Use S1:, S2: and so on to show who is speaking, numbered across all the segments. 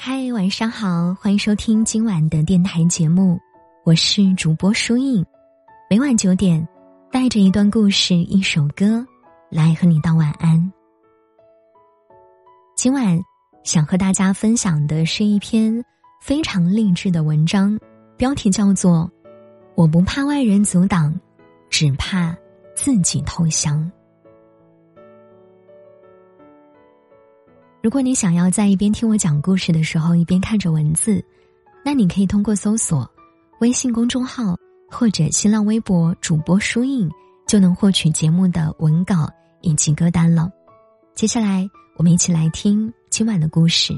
S1: 嗨，晚上好，欢迎收听今晚的电台节目，我是主播舒印。每晚九点，带着一段故事、一首歌，来和你道晚安。今晚想和大家分享的是一篇非常励志的文章，标题叫做《我不怕外人阻挡，只怕自己投降》。如果你想要在一边听我讲故事的时候一边看着文字，那你可以通过搜索微信公众号或者新浪微博主播书印，就能获取节目的文稿以及歌单了。接下来，我们一起来听今晚的故事。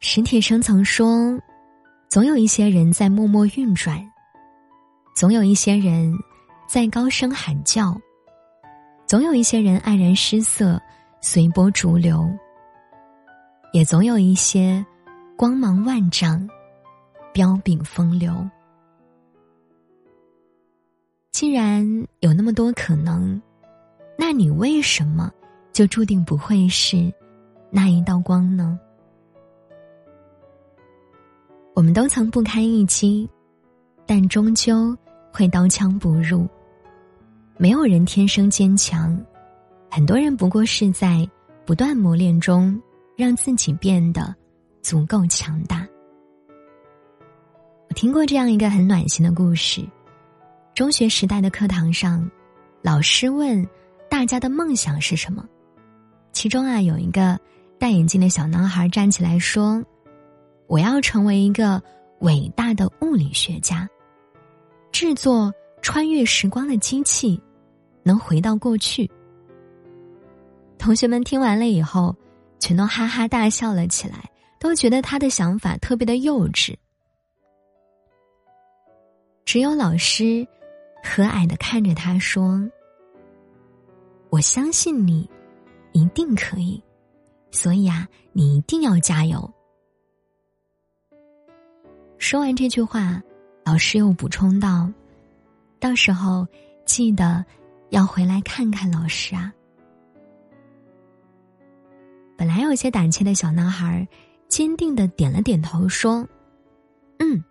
S1: 史铁生曾说。总有一些人在默默运转，总有一些人在高声喊叫，总有一些人黯然失色，随波逐流，也总有一些光芒万丈，彪炳风流。既然有那么多可能，那你为什么就注定不会是那一道光呢？我们都曾不堪一击，但终究会刀枪不入。没有人天生坚强，很多人不过是在不断磨练中让自己变得足够强大。我听过这样一个很暖心的故事：中学时代的课堂上，老师问大家的梦想是什么，其中啊有一个戴眼镜的小男孩站起来说。我要成为一个伟大的物理学家，制作穿越时光的机器，能回到过去。同学们听完了以后，全都哈哈大笑了起来，都觉得他的想法特别的幼稚。只有老师和蔼的看着他说：“我相信你一定可以，所以啊，你一定要加油。”说完这句话，老师又补充道：“到时候记得要回来看看老师啊。”本来有些胆怯的小男孩，坚定的点了点头，说：“嗯，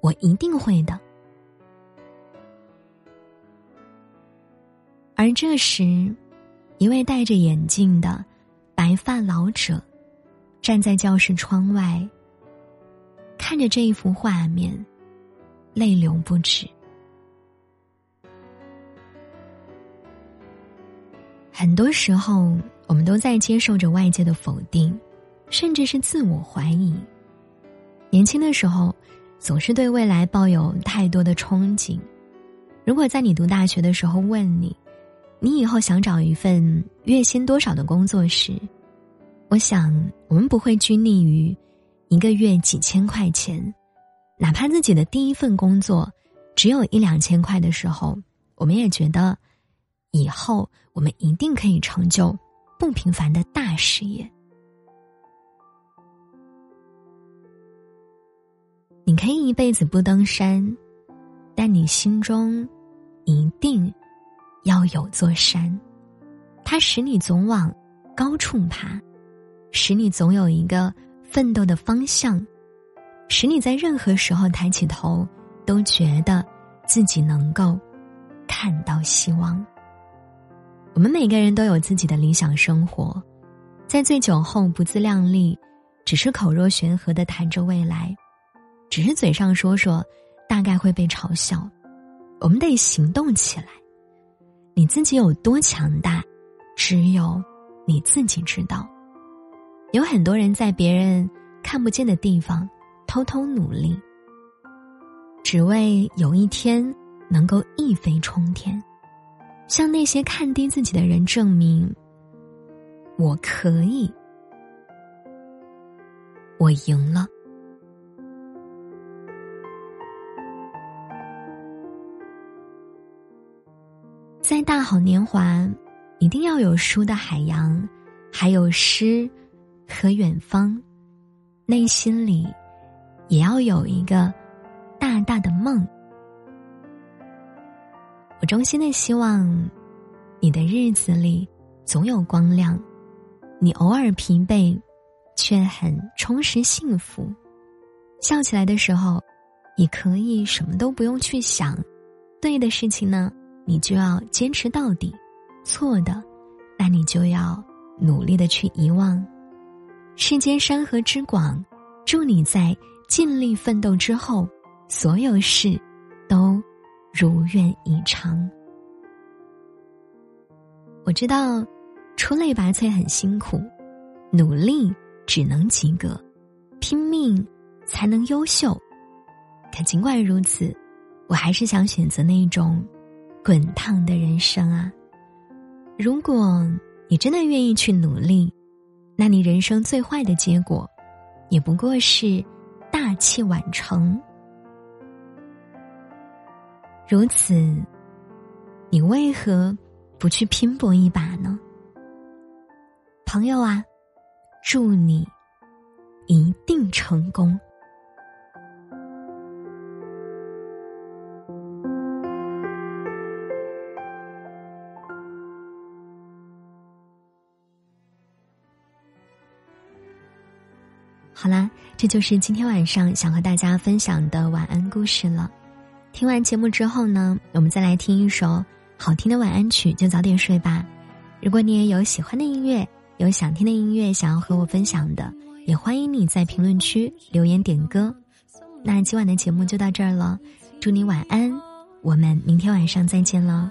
S1: 我一定会的。”而这时，一位戴着眼镜的白发老者站在教室窗外。看着这一幅画面，泪流不止。很多时候，我们都在接受着外界的否定，甚至是自我怀疑。年轻的时候，总是对未来抱有太多的憧憬。如果在你读大学的时候问你，你以后想找一份月薪多少的工作时，我想我们不会拘泥于。一个月几千块钱，哪怕自己的第一份工作只有一两千块的时候，我们也觉得，以后我们一定可以成就不平凡的大事业。你可以一辈子不登山，但你心中一定要有座山，它使你总往高处爬，使你总有一个。奋斗的方向，使你在任何时候抬起头，都觉得自己能够看到希望。我们每个人都有自己的理想生活，在醉酒后不自量力，只是口若悬河的谈着未来，只是嘴上说说，大概会被嘲笑。我们得行动起来。你自己有多强大，只有你自己知道。有很多人在别人看不见的地方偷偷努力，只为有一天能够一飞冲天，向那些看低自己的人证明：我可以，我赢了。在大好年华，一定要有书的海洋，还有诗。和远方，内心里也要有一个大大的梦，我衷心的希望，你的日子里总有光亮，你偶尔疲惫，却很充实幸福。笑起来的时候，你可以什么都不用去想，对的事情呢，你就要坚持到底；错的，那你就要努力的去遗忘。世间山河之广，祝你在尽力奋斗之后，所有事都如愿以偿。我知道，出类拔萃很辛苦，努力只能及格，拼命才能优秀。可尽管如此，我还是想选择那种滚烫的人生啊！如果你真的愿意去努力。那你人生最坏的结果，也不过是大器晚成。如此，你为何不去拼搏一把呢？朋友啊，祝你一定成功。好啦，这就是今天晚上想和大家分享的晚安故事了。听完节目之后呢，我们再来听一首好听的晚安曲，就早点睡吧。如果你也有喜欢的音乐，有想听的音乐想要和我分享的，也欢迎你在评论区留言点歌。那今晚的节目就到这儿了，祝你晚安，我们明天晚上再见了。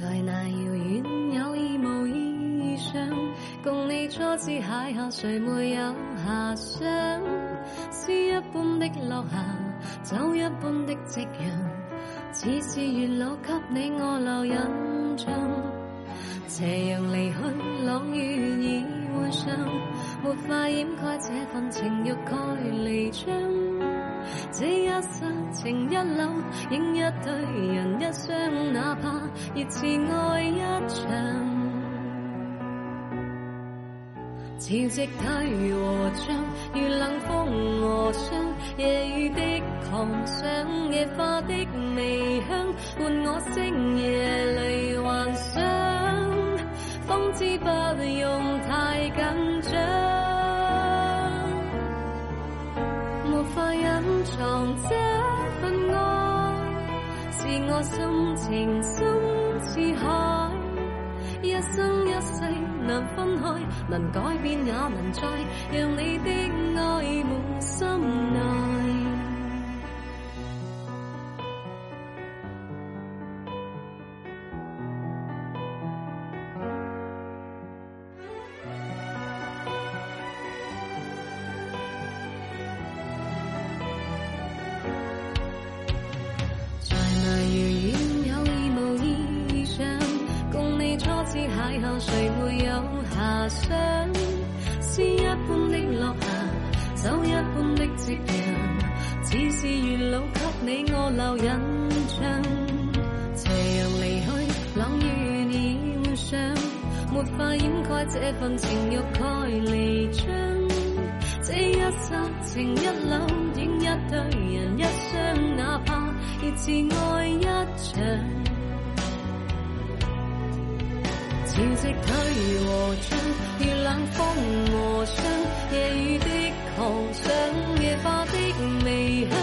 S2: 在那遥远有意无意上，共你初次邂逅，谁没有遐想？诗一般的落霞，酒一般的夕阳，似是月老给你我留印象。斜阳离去，朗月已换上，没法掩盖这份情欲盖弥彰。这一刹情一缕，影一对人一双，哪怕热炽爱一场。潮汐退和涨，如冷风和霜，夜雨的狂想，野花的微香，伴我星夜里幻想，方知不用是我心情深似海，一生一世难分开，能改变也难再，让你的爱满心内。谁没有遐想？诗一般的落霞，酒一般的夕阳，似是月老给你我留印象。斜阳离去，冷雨已换上，没法掩盖这份情欲盖弥彰。这一刹情一缕，影一对人一双，哪怕热炽爱一场。潮汐退和涨，如冷风和霜，夜雨的狂想，野花的微香，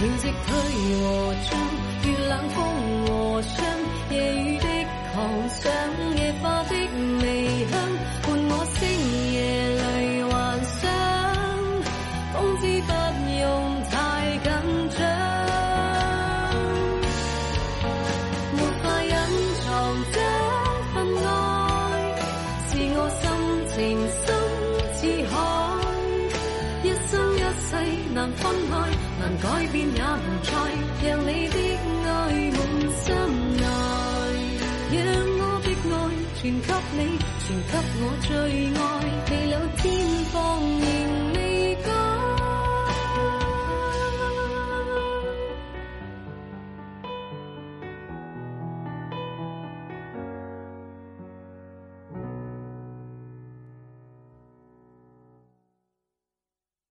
S2: 潮汐退和涨，月冷风和霜，夜雨的狂想，野花的微香，伴我星夜里幻想，方知不用太紧张。没法隐藏这份爱。是我深情深似海，一生一世。难分开，改变也无再，让你的爱满心内，让我的爱全给你，全给我最爱。